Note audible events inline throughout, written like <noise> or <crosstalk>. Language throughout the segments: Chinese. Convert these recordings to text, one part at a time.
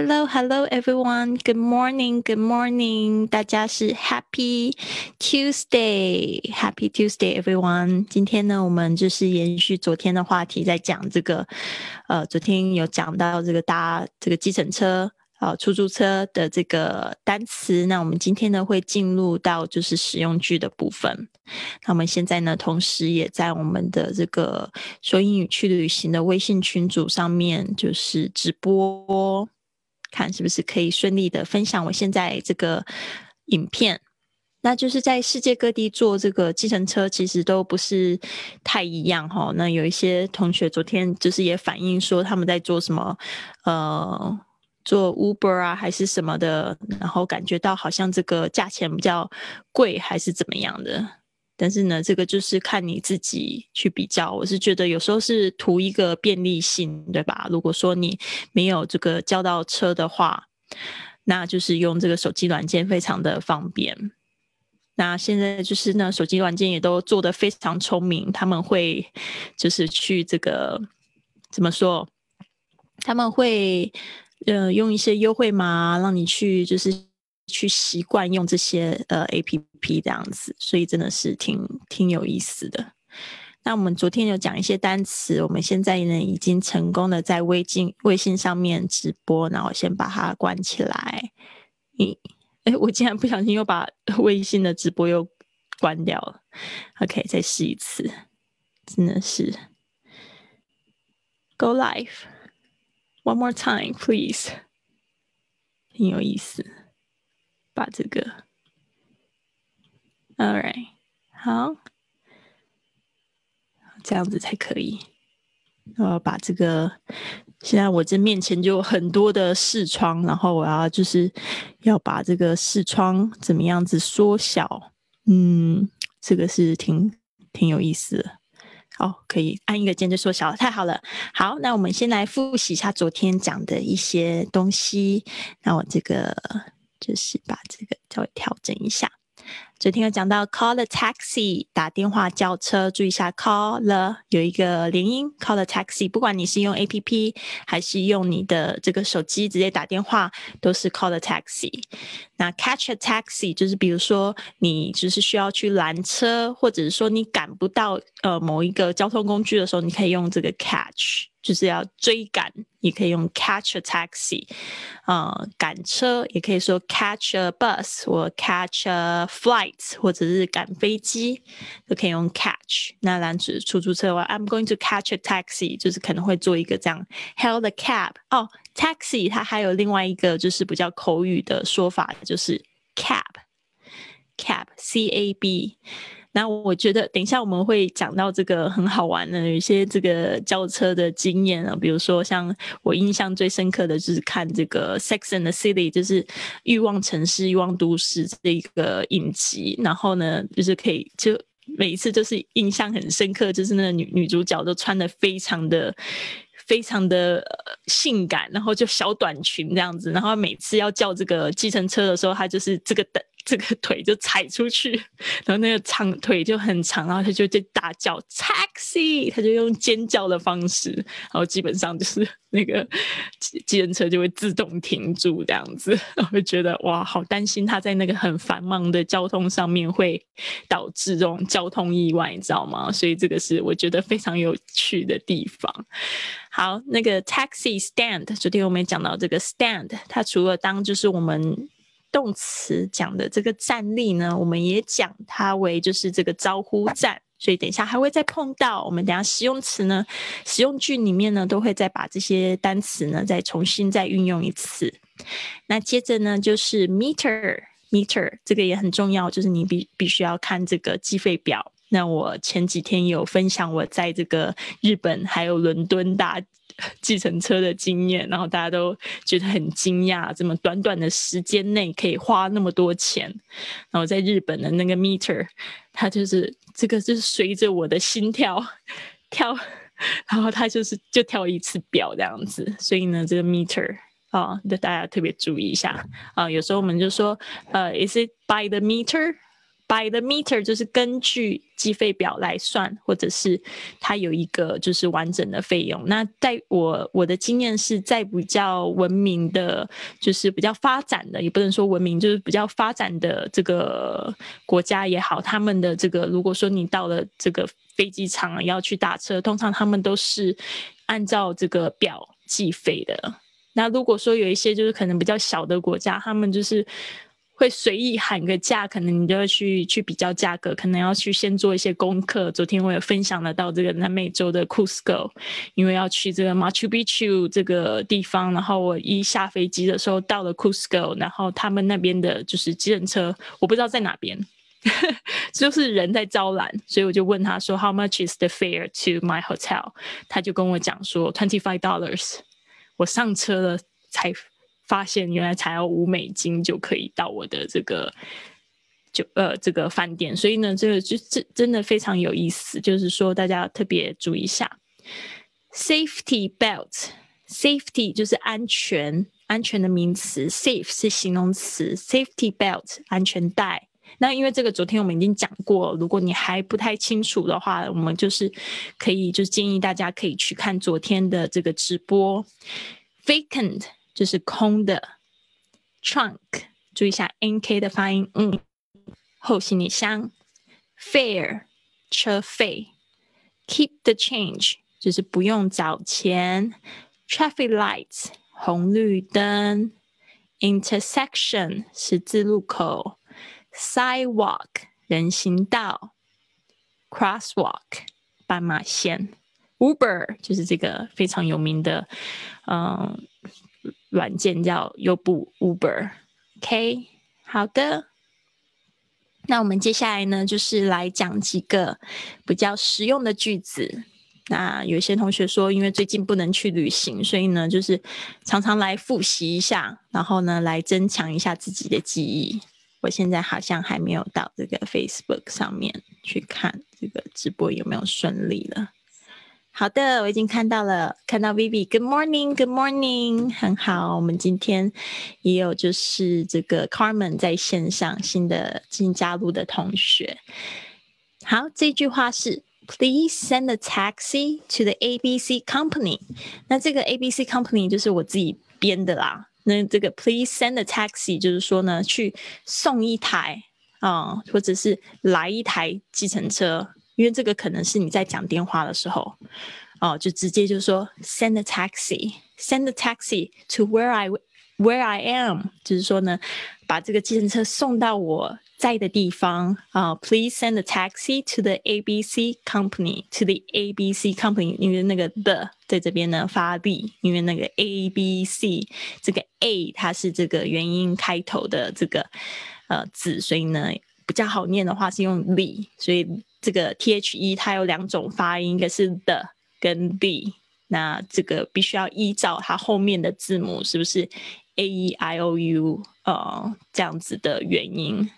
Hello, hello, everyone. Good morning, good morning. 大家是 Happy Tuesday, Happy Tuesday, everyone. 今天呢，我们就是延续昨天的话题，在讲这个，呃，昨天有讲到这个搭这个计程车。啊，出租车的这个单词，那我们今天呢会进入到就是使用句的部分。那我们现在呢，同时也在我们的这个说英语去旅行的微信群组上面，就是直播，看是不是可以顺利的分享我现在这个影片。那就是在世界各地坐这个计程车，其实都不是太一样哈。那有一些同学昨天就是也反映说，他们在做什么，呃。做 Uber 啊，还是什么的，然后感觉到好像这个价钱比较贵，还是怎么样的？但是呢，这个就是看你自己去比较。我是觉得有时候是图一个便利性，对吧？如果说你没有这个叫到车的话，那就是用这个手机软件非常的方便。那现在就是呢，手机软件也都做得非常聪明，他们会就是去这个怎么说？他们会。呃，用一些优惠码让你去，就是去习惯用这些呃 A P P 这样子，所以真的是挺挺有意思的。那我们昨天有讲一些单词，我们现在呢已经成功的在微信微信上面直播，然后先把它关起来。咦，哎，我竟然不小心又把 <laughs> 微信的直播又关掉了。OK，再试一次，真的是 Go Live。One more time, please。挺有意思，把这个，All right，好，这样子才可以。我要把这个，现在我这面前就有很多的视窗，然后我要就是要把这个视窗怎么样子缩小。嗯，这个是挺挺有意思的。哦，可以按一个键就缩小了，太好了。好，那我们先来复习一下昨天讲的一些东西。那我这个就是把这个稍微调整一下。昨天有讲到 call the taxi 打电话叫车，注意一下 call the 有一个连音 call the taxi，不管你是用 A P P 还是用你的这个手机直接打电话，都是 call the taxi。那 catch a taxi 就是比如说你就是需要去拦车，或者是说你赶不到呃某一个交通工具的时候，你可以用这个 catch。就是要追赶，也可以用 catch a taxi，呃，赶车也可以说 catch a bus 或 catch a flight，或者是赶飞机都可以用 catch。那拦住出租车的话，I'm going to catch a taxi，就是可能会做一个这样 hail the cab。哦，taxi 它还有另外一个就是比较口语的说法，就是 cab，cab，c a b。那我觉得等一下我们会讲到这个很好玩的，有一些这个轿车的经验啊，比如说像我印象最深刻的就是看这个《Sex and the City》，就是《欲望城市》《欲望都市》这一个影集，然后呢，就是可以就每一次就是印象很深刻，就是那个女女主角都穿的非常的。非常的性感，然后就小短裙这样子，然后每次要叫这个计程车的时候，他就是这个等这个腿就踩出去，<laughs> 然后那个长腿就很长，然后他就在大叫 taxi，他就用尖叫的方式，然后基本上就是那个计程车就会自动停住这样子，<laughs> 我会觉得哇，好担心他在那个很繁忙的交通上面会导致这种交通意外，你知道吗？所以这个是我觉得非常有趣的地方。好，那个 taxi stand，昨天我们也讲到这个 stand，它除了当就是我们动词讲的这个站立呢，我们也讲它为就是这个招呼站，所以等一下还会再碰到。我们等下使用词呢，使用句里面呢都会再把这些单词呢再重新再运用一次。那接着呢就是 meter，meter 这个也很重要，就是你必必须要看这个计费表。那我前几天有分享我在这个日本还有伦敦搭 <laughs> 计程车的经验，然后大家都觉得很惊讶，这么短短的时间内可以花那么多钱。然后在日本的那个 meter，它就是这个就是随着我的心跳跳，然后它就是就跳一次表这样子。所以呢，这个 meter 啊，大家特别注意一下啊。有时候我们就说，呃，is it by the meter？By the meter 就是根据计费表来算，或者是它有一个就是完整的费用。那在我我的经验是在比较文明的，就是比较发展的，也不能说文明，就是比较发展的这个国家也好，他们的这个如果说你到了这个飞机场要去打车，通常他们都是按照这个表计费的。那如果说有一些就是可能比较小的国家，他们就是。会随意喊个价，可能你就要去去比较价格，可能要去先做一些功课。昨天我也分享了到这个南美洲的 Cusco，因为要去这个 Machu Picchu 这个地方，然后我一下飞机的时候到了 Cusco，然后他们那边的就是机人车，我不知道在哪边，<laughs> 就是人在招揽，所以我就问他说 How much is the fare to my hotel？他就跟我讲说 Twenty five dollars。我上车了才。发现原来才要五美金就可以到我的这个就呃这个饭店，所以呢，这个就这真的非常有意思，就是说大家特别注意一下，safety belt，safety 就是安全安全的名词，safe 是形容词，safety belt 安全带。那因为这个昨天我们已经讲过，如果你还不太清楚的话，我们就是可以就是建议大家可以去看昨天的这个直播，vacant。就是空的，trunk，注意一下 n k 的发音，嗯，后行李箱，fare，车费，keep the change，就是不用找钱，traffic lights，红绿灯，intersection，十字路口，sidewalk，人行道，crosswalk，斑马线，Uber，就是这个非常有名的，嗯。软件叫优步 Uber，OK，好的。那我们接下来呢，就是来讲几个比较实用的句子。那有些同学说，因为最近不能去旅行，所以呢，就是常常来复习一下，然后呢，来增强一下自己的记忆。我现在好像还没有到这个 Facebook 上面去看这个直播有没有顺利了。好的，我已经看到了，看到 Vivi。Good morning，Good morning，很好。我们今天也有就是这个 Carmen 在线上新的新加入的同学。好，这句话是 Please send a taxi to the ABC company。那这个 ABC company 就是我自己编的啦。那这个 Please send a taxi 就是说呢，去送一台啊，或者是来一台计程车。因为这个可能是你在讲电话的时候，哦，就直接就说 send a taxi，send a taxi to where I where I am，就是说呢，把这个计程车送到我在的地方啊。Please send a taxi to the ABC company，to the ABC company，因为那个 the 在这边呢发力，因为那个 ABC 这个 A 它是这个元音开头的这个呃字，所以呢比较好念的话是用 the，所以。 这个 T H E 它有两种发音，一个是 the 跟 the，那这个必须要依照它后面的字母是不是 A E I O U 呃这样子的原因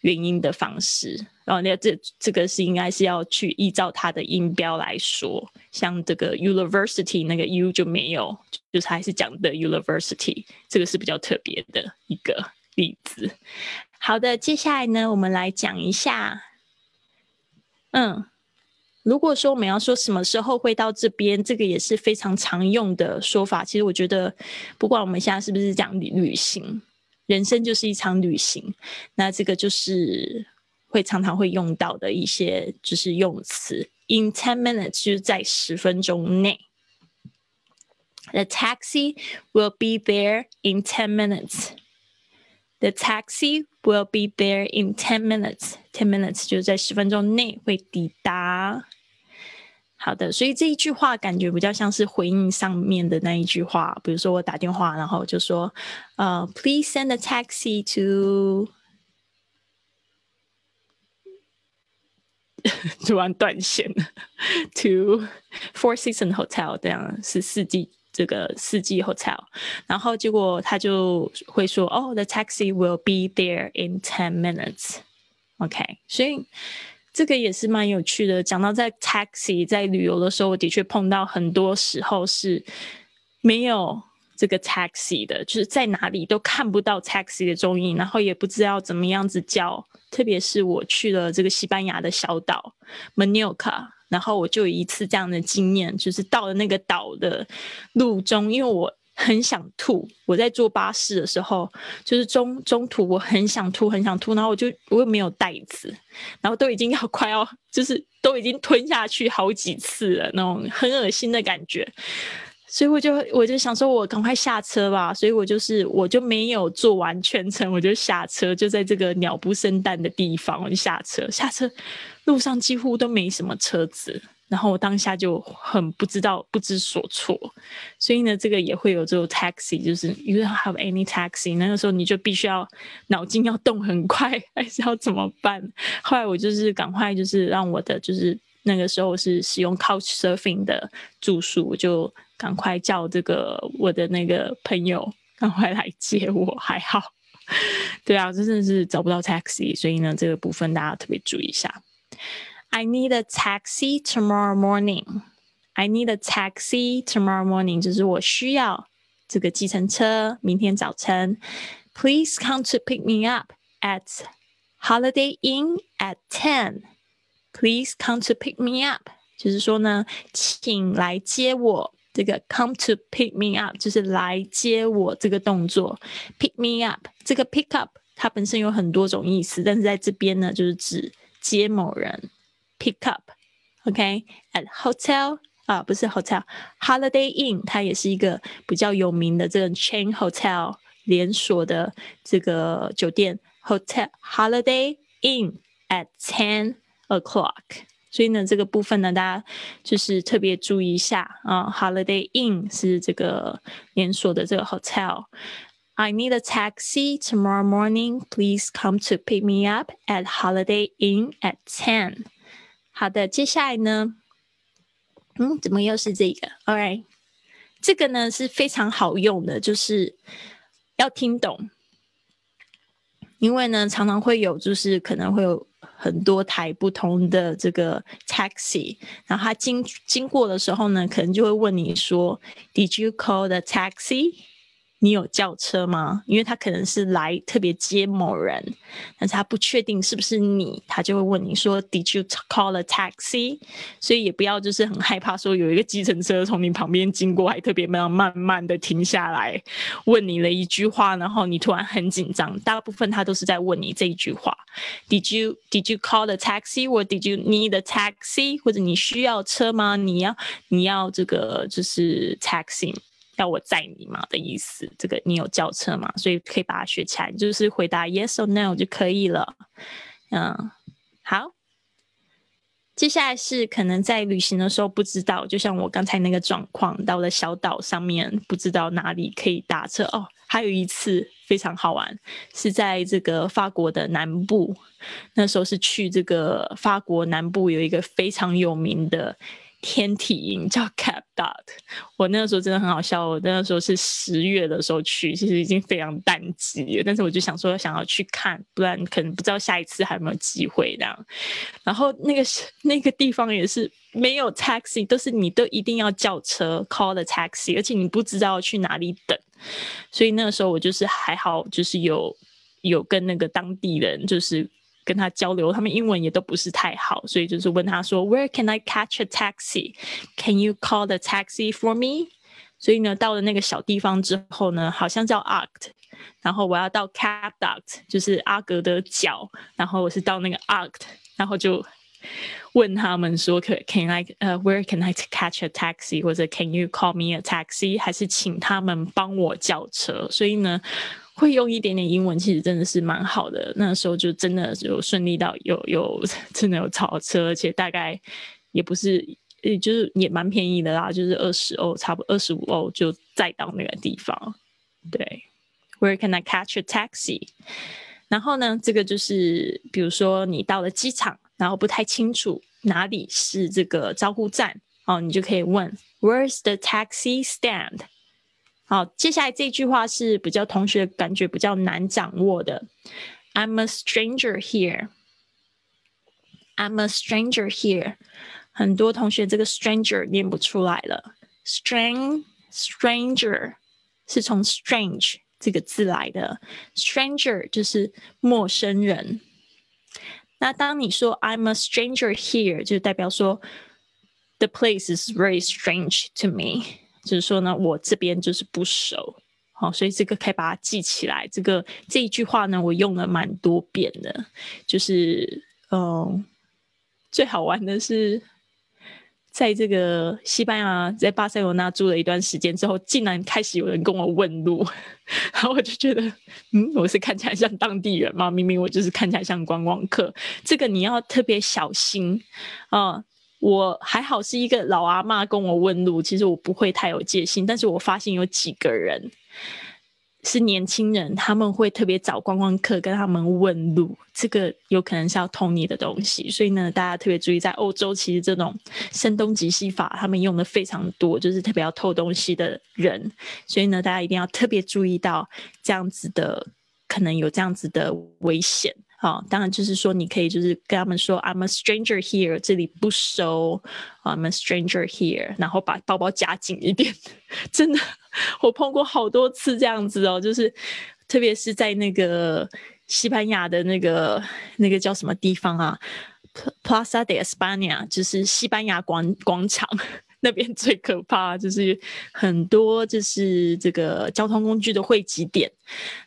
原因的方式，然后那这这个是应该是要去依照它的音标来说，像这个 University 那个 U 就没有，就是还是讲的 University，这个是比较特别的一个例子。好的，接下来呢，我们来讲一下。嗯，如果说我们要说什么时候会到这边，这个也是非常常用的说法。其实我觉得，不管我们现在是不是讲旅旅行，人生就是一场旅行，那这个就是会常常会用到的一些就是用词。In ten minutes 就是在十分钟内。The taxi will be there in ten minutes. The taxi will be there in ten minutes. Ten minutes 就是在十分钟内会抵达。好的，所以这一句话感觉比较像是回应上面的那一句话。比如说我打电话，然后就说，呃，Please send a taxi to，突然断线了，to <laughs> <laughs> Four Seasons Hotel，这样是四季。 这个四季 hotel，然后结果他就会说：“哦，the taxi will be there in ten minutes。” OK，所以这个也是蛮有趣的。讲到在 taxi 在旅游的时候，我的确碰到很多时候是没有这个 taxi 的，就是在哪里都看不到 taxi 的踪影，然后也不知道怎么样子叫。特别是我去了这个西班牙的小岛 Menorca，然后我就有一次这样的经验，就是到了那个岛的路中，因为我很想吐，我在坐巴士的时候，就是中中途我很想吐，很想吐，然后我就我又没有袋子，然后都已经要 <laughs> 快要就是都已经吞下去好几次了，那种很恶心的感觉。所以我就我就想说，我赶快下车吧。所以我就是我就没有坐完全程，我就下车，就在这个鸟不生蛋的地方，我就下车。下车路上几乎都没什么车子，然后我当下就很不知道不知所措。所以呢，这个也会有这种 taxi，就是 you don't have any taxi，那个时候你就必须要脑筋要动很快，<laughs> 还是要怎么办？后来我就是赶快就是让我的就是那个时候是使用 couch surfing 的住宿我就。赶快叫这个我的那个朋友赶快来接我，还好。对啊，真的是找不到 taxi，所以呢，这个部分大家特别注意一下。I need a taxi tomorrow morning. I need a taxi tomorrow morning，就是我需要这个计程车，明天早晨。Please come to pick me up at Holiday Inn at ten. Please come to pick me up，就是说呢，请来接我。这个 come to pick me up 就是来接我这个动作，pick me up 这个 pick up 它本身有很多种意思，但是在这边呢就是指接某人，pick up，OK？At hotel 啊不是 hotel，Holiday Inn 它也是一个比较有名的这个 chain hotel 连锁的这个酒店，hotel Holiday Inn at ten o'clock。所以呢，这个部分呢，大家就是特别注意一下啊。Holiday Inn 是这个连锁的这个 hotel。I need a taxi tomorrow morning. Please come to pick me up at Holiday Inn at ten. 好的，接下来呢，嗯，怎么又是这个？All right，这个呢是非常好用的，就是要听懂，因为呢常常会有，就是可能会有。很多台不同的这个 taxi，然后他经经过的时候呢，可能就会问你说：“Did you call the taxi？” 你有叫车吗？因为他可能是来特别接某人，但是他不确定是不是你，他就会问你说：“Did you call a taxi？” 所以也不要就是很害怕说有一个计程车从你旁边经过，还特别慢慢慢的停下来问你了一句话，然后你突然很紧张。大部分他都是在问你这一句话：“Did you Did you call a taxi？” 或 “Did you need a taxi？” 或者你需要车吗？你要你要这个就是 taxi。要我载你吗的意思？这个你有轿车吗？所以可以把它学起来，就是回答 yes or no 就可以了。嗯，好。接下来是可能在旅行的时候不知道，就像我刚才那个状况，到了小岛上面不知道哪里可以打车哦。还有一次非常好玩，是在这个法国的南部，那时候是去这个法国南部有一个非常有名的。天体营叫 Cap Dot，我那个时候真的很好笑。我那个时候是十月的时候去，其实已经非常淡季了。但是我就想说，想要去看，不然可能不知道下一次还有没有机会这样。然后那个那个地方也是没有 taxi，都是你都一定要叫车 call the taxi，而且你不知道去哪里等。所以那个时候我就是还好，就是有有跟那个当地人就是。跟他交流，他们英文也都不是太好，所以就是问他说：“Where can I catch a taxi? Can you call the taxi for me？” 所以呢，到了那个小地方之后呢，好像叫 Act，然后我要到 Cap Duct，就是阿格的角，然后我是到那个 Act，然后就问他们说：“可 Can I 呃 Where can I catch a taxi？或者 Can you call me a taxi？还是请他们帮我叫车？”所以呢。 会用一点点英文，其实真的是蛮好的。那时候就真的有顺利到有有 <laughs> 真的有超车，而且大概也不是，也就是也蛮便宜的啦，就是二十欧，差不多二十五欧就再到那个地方。对，Where can I catch a taxi？然后呢，这个就是比如说你到了机场，然后不太清楚哪里是这个招呼站哦，你就可以问 Where's the taxi stand？好，接下来这句话是比较同学感觉比较难掌握的。I'm a stranger here. I'm a stranger here. 很多同学这个 stranger 念不出来了。Stran stranger 是从 strange 这个字来的，stranger 就是陌生人。那当你说 I'm a stranger here，就代表说 the place is very strange to me， 就是说呢，我这边就是不熟。好，所以这个可以把它记起来。这个这一句话呢，我用了蛮多遍的，就是嗯，最好玩的是。在这个西班牙，在巴塞罗那住了一段时间之后，竟然开始有人跟我问路，<laughs> 然后我就觉得，嗯，我是看起来像当地人吗？明明我就是看起来像观光客。这个你要特别小心啊！我还好是一个老阿妈跟我问路，其实我不会太有戒心，但是我发现有几个人。是年轻人，他们会特别找观光客跟他们问路，这个有可能是要偷你的东西，所以呢，大家特别注意，在欧洲其实这种声东击西法，他们用的非常多，就是特别要偷东西的人，所以呢，大家一定要特别注意到这样子的，可能有这样子的危险。好，当然就是说，你可以就是跟他们说，I'm a stranger here，这里不熟，I'm a stranger here，然后把包包夹紧一点。真的，我碰过好多次这样子哦，就是特别是在那个西班牙的那个那个叫什么地方啊，Plaza de España，就是西班牙广广场。那边最可怕就是很多就是这个交通工具的汇集点，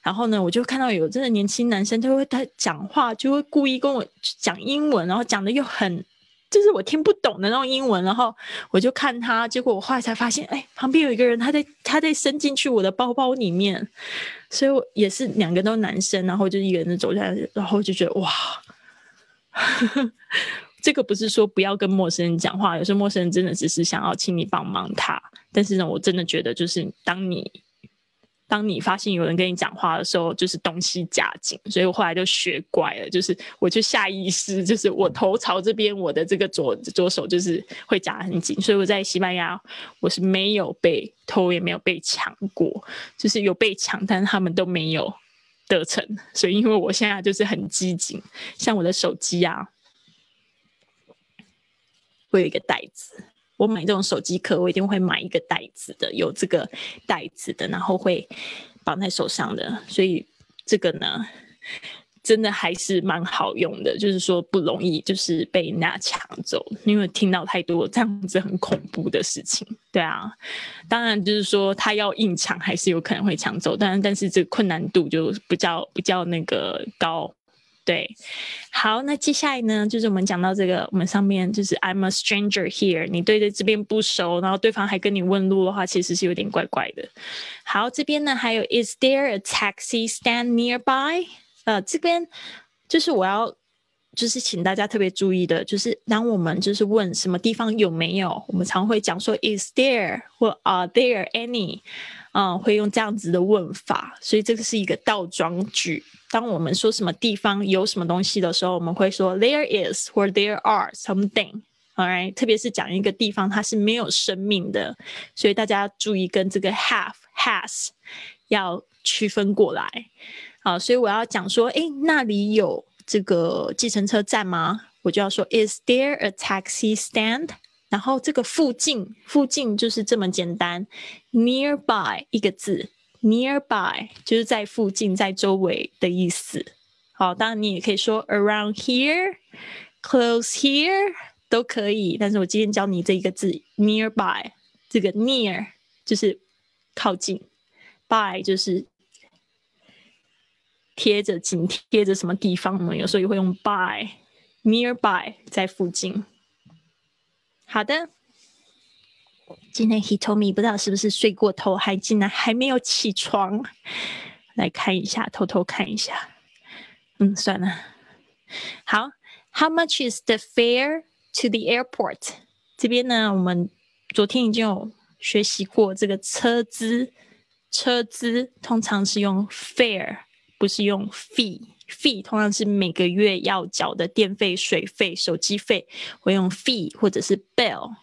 然后呢，我就看到有真的年轻男生，他会他讲话就会故意跟我讲英文，然后讲的又很就是我听不懂的那种英文，然后我就看他，结果我后来才发现，哎，旁边有一个人他在他在伸进去我的包包里面，所以我也是两个都男生，然后就一个人走下来，然后就觉得哇。这个不是说不要跟陌生人讲话，有时候陌生人真的只是想要请你帮忙他。但是呢，我真的觉得，就是当你当你发现有人跟你讲话的时候，就是东西夹紧。所以我后来就学乖了，就是我就下意识，就是我头朝这边，我的这个左左手就是会夹很紧。所以我在西班牙，我是没有被偷，也没有被抢过，就是有被抢，但是他们都没有得逞。所以因为我现在就是很机警，像我的手机啊。会有一个袋子，我买这种手机壳，我一定会买一个袋子的，有这个袋子的，然后会绑在手上的。所以这个呢，真的还是蛮好用的，就是说不容易就是被人家抢走，因为听到太多这样子很恐怖的事情。对啊，当然就是说他要硬抢，还是有可能会抢走，但但是这个困难度就比较比较那个高。对，好，那接下来呢，就是我们讲到这个，我们上面就是 I'm a stranger here，你对着这边不熟，然后对方还跟你问路的话，其实是有点怪怪的。好，这边呢还有 Is there a taxi stand nearby？呃，这边就是我要就是请大家特别注意的，就是当我们就是问什么地方有没有，我们常会讲说 Is there 或 Are there any？嗯，会用这样子的问法，所以这个是一个倒装句。当我们说什么地方有什么东西的时候，我们会说 there is 或者 there are something。Alright，特别是讲一个地方它是没有生命的，所以大家注意跟这个 have has 要区分过来。好，所以我要讲说，诶，那里有这个计程车站吗？我就要说 Is there a taxi stand？然后这个附近，附近就是这么简单，nearby 一个字，nearby 就是在附近，在周围的意思。好，当然你也可以说 around here，close here 都可以。但是我今天教你这一个字，nearby，这个 near 就是靠近，by 就是贴着、紧贴着什么地方呢？有时候也会用 by，nearby 在附近。好的，今天 He told me 不知道是不是睡过头，还竟然还没有起床，来看一下，偷偷看一下。嗯，算了。好，How much is the fare to the airport？这边呢，我们昨天已经有学习过这个车资，车资通常是用 fare，不是用 fee。Fee 通常是每个月要缴的电费、水费、手机费，会用 fee 或者是 bill。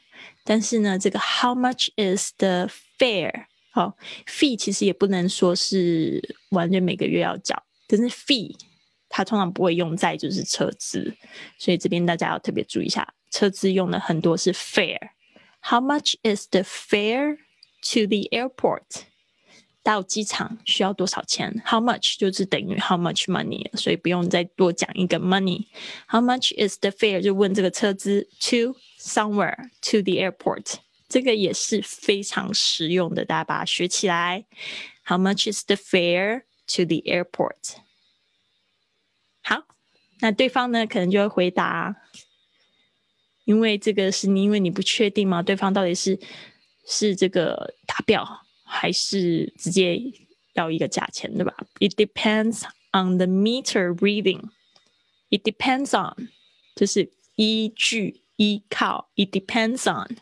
但是呢，这个 how much is the fare？好，fee 其实也不能说是完全每个月要缴，但是 fee 它通常不会用在就是车资，所以这边大家要特别注意一下，车资用的很多是 fare。How much is the fare to the airport？到机场需要多少钱？How much 就是等于 How much money，所以不用再多讲一个 money。How much is the fare？就问这个车资 to somewhere to the airport，这个也是非常实用的，大家把它学起来。How much is the fare to the airport？好，那对方呢可能就会回答，因为这个是你，因为你不确定嘛，对方到底是是这个打表。还是直接要一个价钱，对吧？It depends on the meter reading. It depends on，就是依据、依靠。It depends on.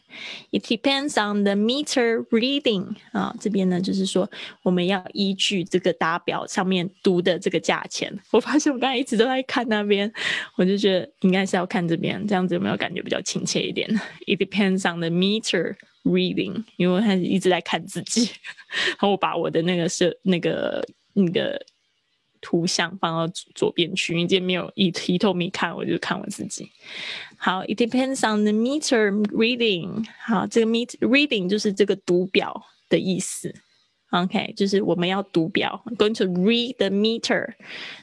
It depends on the meter reading. 啊，这边呢就是说我们要依据这个打表上面读的这个价钱。我发现我刚才一直都在看那边，我就觉得应该是要看这边，这样子有没有感觉比较亲切一点？It depends on the meter. Reading，因为他一直在看自己，然后我把我的那个是那个那个图像放到左边去，因为今天没有一一透明看，我就看我自己。好，It depends on the meter reading。好，这个 meter reading 就是这个读表的意思。OK，就是我们要读表，going to read the meter。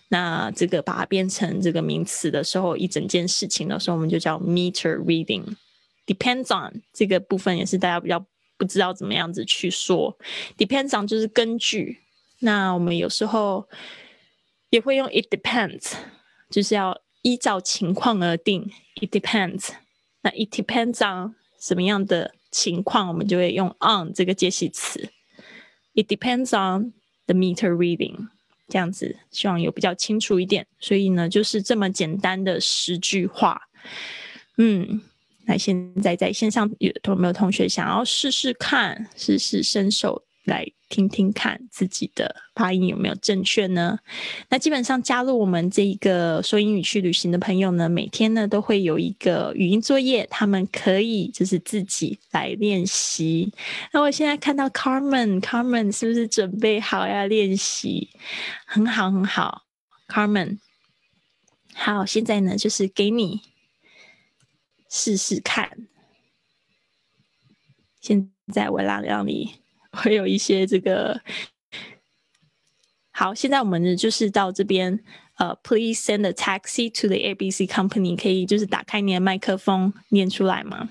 那这个把它变成这个名词的时候，一整件事情的时候，我们就叫 meter reading。Depends on 这个部分也是大家比较不知道怎么样子去说。Depends on 就是根据，那我们有时候也会用 It depends，就是要依照情况而定。It depends，那 It depends on 什么样的情况，我们就会用 on 这个介系词。It depends on the meter reading，这样子希望有比较清楚一点。所以呢，就是这么简单的十句话，嗯。那现在在线上有有没有同学想要试试看，试试伸手来听听看自己的发音有没有正确呢？那基本上加入我们这一个说英语去旅行的朋友呢，每天呢都会有一个语音作业，他们可以就是自己来练习。那我现在看到 Carmen，Carmen 是不是准备好要练习？很好，很好，Carmen。好，现在呢就是给你。试试看。现在我让让你会有一些这个。好，现在我们就是到这边。呃，Please send a taxi to the ABC company。可以就是打开你的麦克风念出来吗？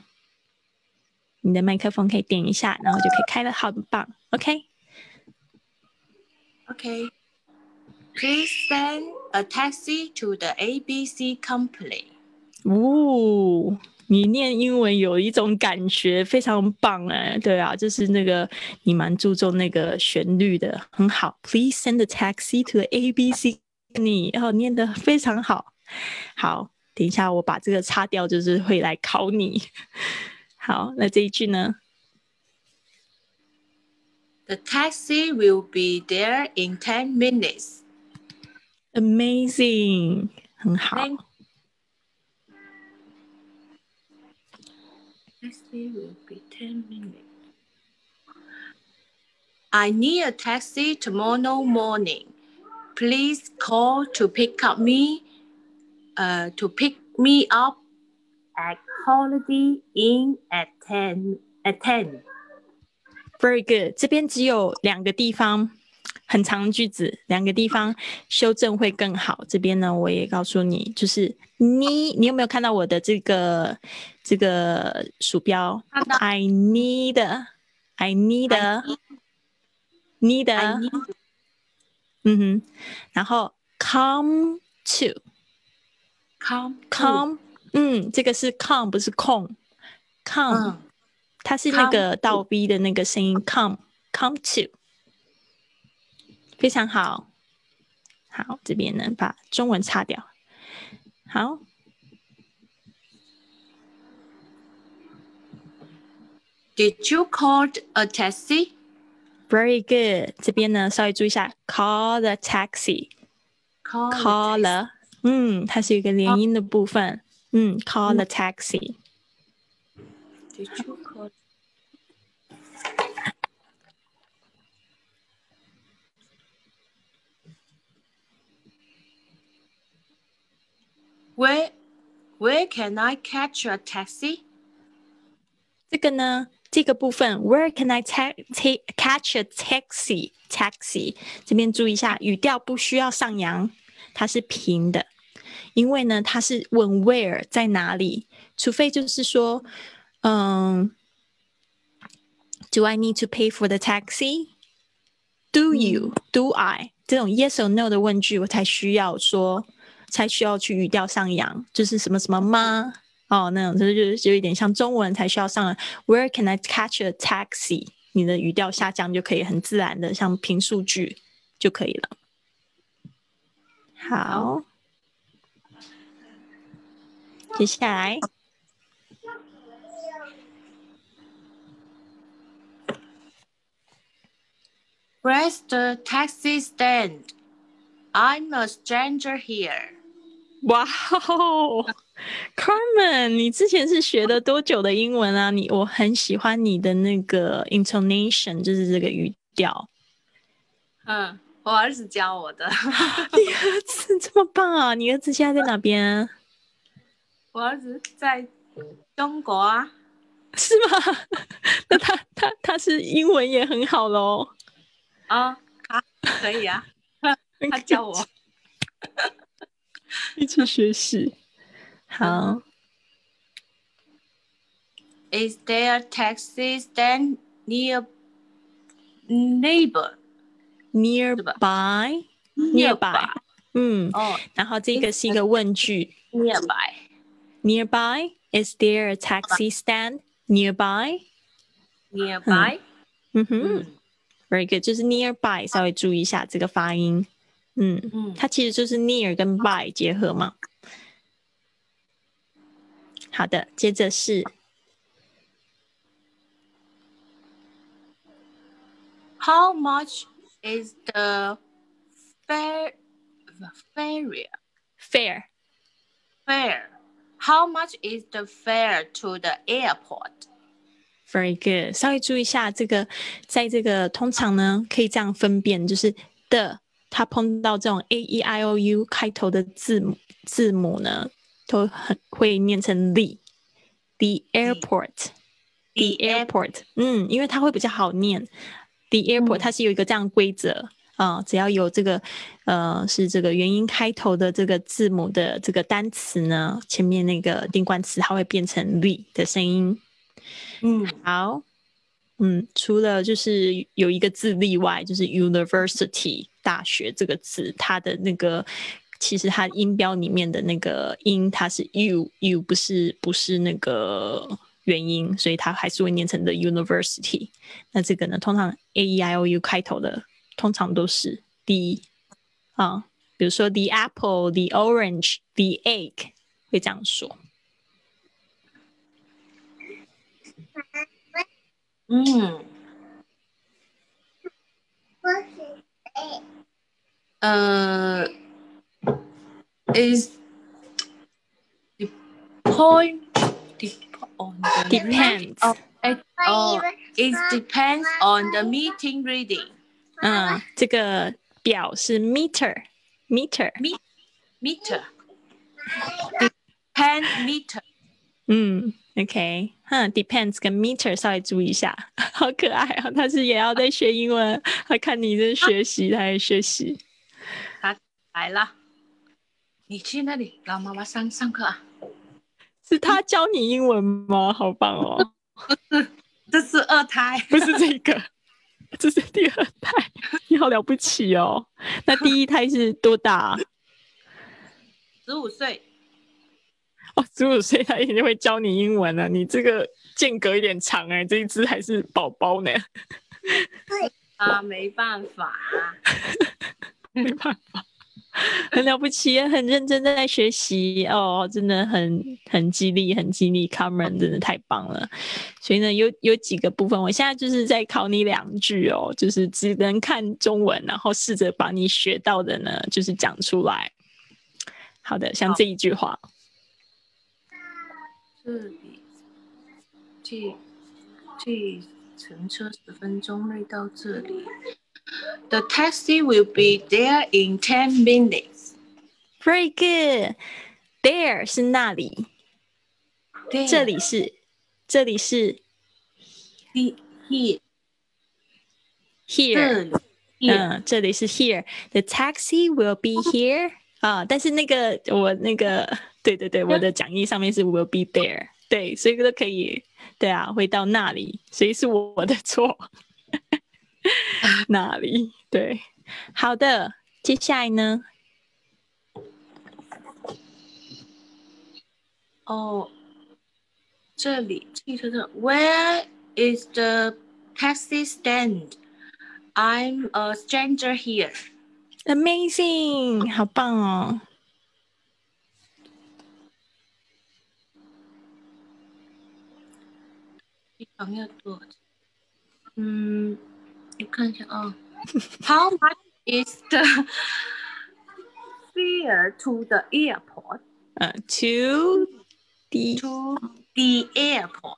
你的麦克风可以点一下，然后就可以开了，好棒。OK。OK。Please send a taxi to the ABC company。哦，你念英文有一种感觉，非常棒哎！对啊，就是那个你蛮注重那个旋律的，很好。Please send a taxi to the A B C。你哦，念的非常好。好，等一下我把这个擦掉，就是会来考你。好，那这一句呢？The taxi will be there in ten minutes. Amazing，很好。taxi will be 10 minutes. I need a taxi tomorrow morning. Please call to pick up me, uh, to pick me up at Holiday Inn at 10 at 10. Very good. 这边只有两个地方 很长句子，两个地方修正会更好。这边呢，我也告诉你，就是你，你有没有看到我的这个这个鼠标？I need, I need, need，嗯哼，然后 come to，come come，嗯，这个是 come 不是空，come，它是那个倒 V 的那个声音，come come to。非常好，好，这边呢把中文擦掉。好，Did you call a taxi? Very good。这边呢稍微注意一下，call the taxi。call 了，嗯，它是一个连音的部分。嗯，call the taxi。Did you call? Where where can I catch a taxi？这个呢， 这个部分，Where can I ta take catch a taxi? Taxi 这边注意一下，语调不需要上扬，它是平的，因为呢，它是问 Where 在哪里，除非就是说，嗯，Do I need to pay for the taxi? Do you? Do I? 这种 Yes or No 的问句，我才需要说， 才需要去语调上扬，就是什么什么吗？哦，那种就是就有点像中文才需要上 Where can I catch a taxi？你的语调下降就可以很自然的像评述句就可以了。好，接下来 Where's the taxi stand? I'm a stranger here. 哇哦，Carmen，你之前是学了多久的英文啊？你我很喜欢你的那个 intonation，就是这个语调。嗯，我儿子教我的。<laughs> 你儿子这么棒啊！你儿子现在在哪边？<laughs> 我儿子在中国啊。<laughs> 是吗？那他他他是英文也很好喽。啊，啊，可以啊。他教我。一<laughs> 起学习。好。Is there a taxi stand near neighbor? Nearby. Nearby. 嗯。哦。然后这个是一个问句。Nearby. Nearby. Is there a taxi stand nearby? Nearby. 嗯哼。Very good，就是 nearby，稍微注意一下这个发音。 嗯嗯，它其实就是 near 跟 by 结合嘛。好的，接着是 How much is the fare? Fare? Fare? Fare? How much is the fare to the airport? Very good，稍微注意一下这个，在这个通常呢，可以这样分辨，就是的。他碰到这种 a e i o u 开头的字母字母呢，都很会念成 the，the airport，the airport，嗯，因为它会比较好念，the airport 它是有一个这样规则啊，只要有这个呃是这个元音开头的这个字母的这个单词呢，前面那个定冠词它会变成 the 的声音，嗯，好，嗯，除了就是有一个字例外，就是 university。大学这个字，它的那个其实它音标里面的那个音，它是 u u，不是不是那个元音，所以它还是会念成的 university。那这个呢，通常 a e i o u 开头的，通常都是 d 啊，比如说 the apple，the orange，the egg，会这样说。嗯。uh, is the point on the depends of, or it depends on the meeting reading. 嗯，这个表是 meter meter meter depend meter。 嗯，OK，哼，depends 跟 meter 稍微注意一下，<laughs> 好可爱啊！他是也要在学英文，<laughs> 他看你在学习，他在学习。他来了，你去那里，让妈妈上上课啊。是他教你英文吗？好棒哦！不是，这是二胎，<laughs> 不是这个，这是第二胎。你好了不起哦！那第一胎是多大？十五岁。<laughs> 哦，十五岁他已经会教你英文了。你这个间隔有点长哎，这一只还是宝宝呢。<laughs> 啊，没办法，<laughs> 没办法。很了不起，很认真在学习哦，真的很很激励，很激励。Cameron 真的太棒了，所以呢，有有几个部分，我现在就是在考你两句哦，就是只能看中文，然后试着把你学到的呢，就是讲出来。好的，像这一句话，这里，这这乘车十分钟内到这里。The taxi will be there in ten minutes. Very good. There 是那里，这里是这里是 be here here，这里 here 嗯，这里是 here。The taxi will be <laughs> here 啊，但是那个我那个，对对对，我的讲义上面是 will be there，对，所以都可以，对啊，会到那里，所以是我的错，<laughs> 那里，对，好的，接下来呢？哦，这里汽车的 Where is the taxi stand? I'm a stranger here. Amazing，好棒哦！地方要多少钱？嗯，我看一下啊。How much is the fare to the airport? 呃，to the To the airport.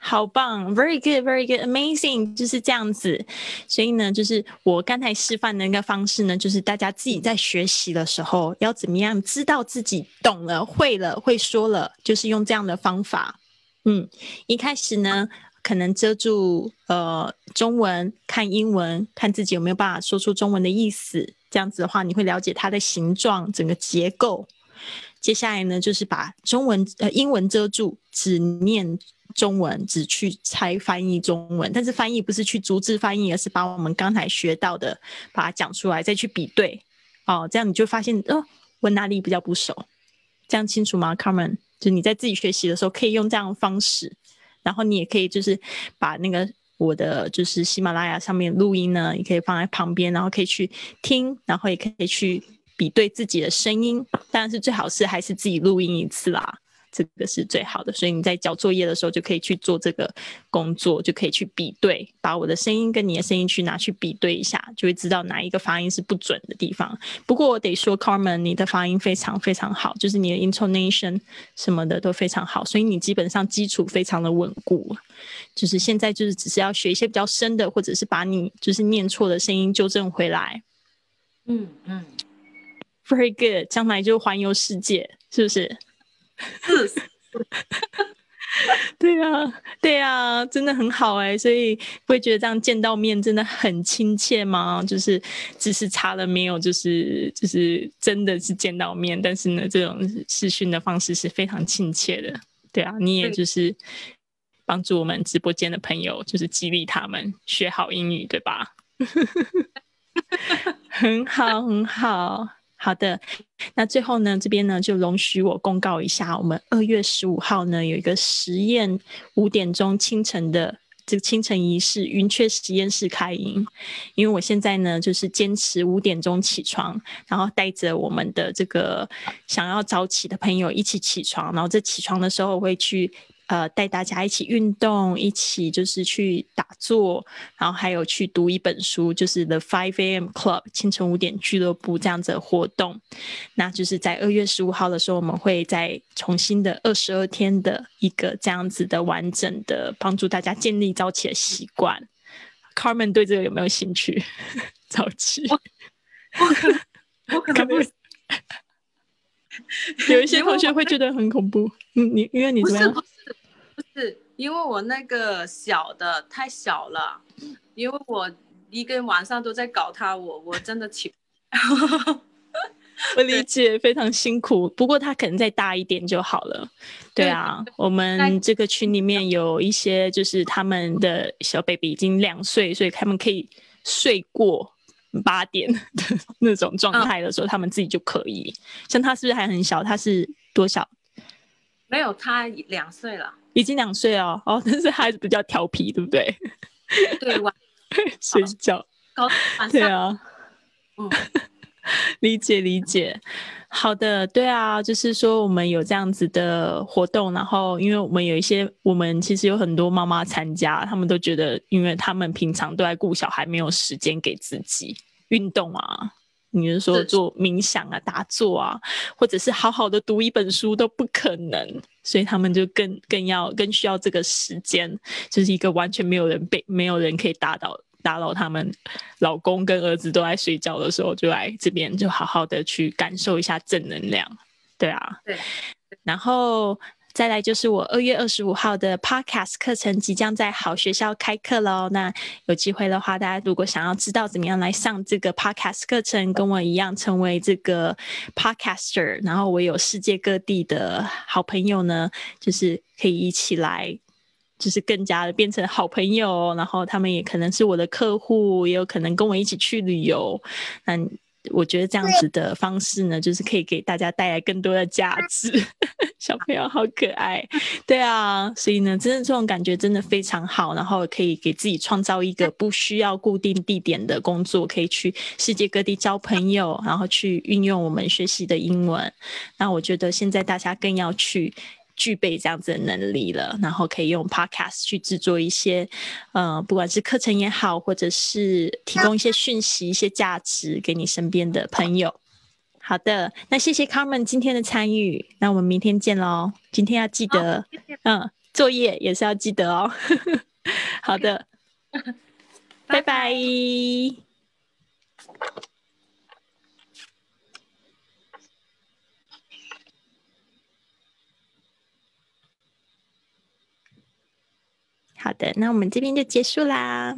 好棒，very good，very good，amazing，就是这样子。所以呢，就是我刚才示范的那个方式呢，就是大家自己在学习的时候要怎么样知道自己懂了、会了、会说了，就是用这样的方法。嗯，一开始呢，可能遮住呃中文，看英文，看自己有没有办法说出中文的意思。这样子的话，你会了解它的形状、整个结构。接下来呢，就是把中文呃英文遮住，只念中文，只去猜翻译中文。但是翻译不是去逐字翻译，而是把我们刚才学到的把它讲出来，再去比对。哦，这样你就发现哦，我哪里比较不熟？这样清楚吗，Carmen？就你在自己学习的时候，可以用这样的方式，然后你也可以就是把那个我的就是喜马拉雅上面录音呢，也可以放在旁边，然后可以去听，然后也可以去比对自己的声音。当然是最好是还是自己录音一次啦，这个是最好的。所以你在交作业的时候就可以去做这个工作，就可以去比对，把我的声音跟你的声音去拿去比对一下，就会知道哪一个发音是不准的地方。不过我得说，Carmen，你的发音非常非常好，就是你的 intonation 什么的都非常好，所以你基本上基础非常的稳固。就是现在就是只是要学一些比较深的，或者是把你就是念错的声音纠正回来。嗯嗯，Very good，将来就环游世界，是不是？是 <laughs> 对啊，对啊，真的很好哎、所以会觉得这样见到面真的很亲切吗？就是只是差了没有，就是就是真的是见到面，但是呢，这种视讯的方式是非常亲切的。对啊，你也就是帮助我们直播间的朋友，就是激励他们学好英语，对吧？<laughs> 很好，很好。好的，那最后呢，这边呢就容许我公告一下，我们二月十五号呢有一个实验，五点钟清晨的这个清晨仪式，云雀实验室开营。因为我现在呢就是坚持五点钟起床，然后带着我们的这个想要早起的朋友一起起床，然后在起床的时候会去。呃，带大家一起运动，一起就是去打坐，然后还有去读一本书，就是 The Five A.M. Club 清晨五点俱乐部这样子的活动。那就是在二月十五号的时候，我们会再重新的二十二天的一个这样子的完整的帮助大家建立早起的习惯。Carmen 对这个有没有兴趣？<laughs> 早起，我可能我可能不是 <laughs> 有一些同学会觉得很恐怖。嗯，你因为你怎么样不是不？是不是，因为我那个小的太小了，因为我一个晚上都在搞他，我我真的起不来。<laughs> 我理解，非常辛苦。不过他可能再大一点就好了。对啊，我们这个群里面有一些，就是他们的小 baby 已经两岁，所以他们可以睡过八点的 <laughs> 那种状态的时候，他们自己就可以。像他是不是还很小？他是多小？没有，他两岁了。已经两岁哦。哦，但是还是比较调皮，对不对？对，晚 <laughs> 睡觉。高对啊。嗯，<laughs> 理解理解，好的，对啊，就是说我们有这样子的活动，然后因为我们有一些，我们其实有很多妈妈参加，他们都觉得，因为他们平常都在顾小孩，没有时间给自己运动啊，你是说做冥想啊、打坐啊，或者是好好的读一本书都不可能，所以他们就更更要更需要这个时间，就是一个完全没有人被没有人可以打倒打扰他们老公跟儿子都在睡觉的时候，就来这边就好好的去感受一下正能量，对啊，对。然后再来就是我二月二十五号的 Podcast 课程即将在好学校开课喽。那有机会的话，大家如果想要知道怎么样来上这个 Podcast 课程，跟我一样成为这个 Podcaster，然后我有世界各地的好朋友呢，就是可以一起来。就是更加的变成好朋友，然后他们也可能是我的客户，也有可能跟我一起去旅游。那我觉得这样子的方式呢，就是可以给大家带来更多的价值。小朋友好可爱，<laughs> 对啊，所以呢，真的这种感觉真的非常好。然后可以给自己创造一个不需要固定地点的工作，可以去世界各地交朋友，然后去运用我们学习的英文。那我觉得现在大家更要去。具备这样子的能力了，然后可以用 Podcast 去制作一些，呃，不管是课程也好，或者是提供一些讯息、一些价值给你身边的朋友。好的，那谢谢 Carmen 今天的参与，那我们明天见喽。今天要记得，嗯，作业也是要记得哦。<laughs> 好的，<laughs> 拜拜。好的，那我们这边就结束啦。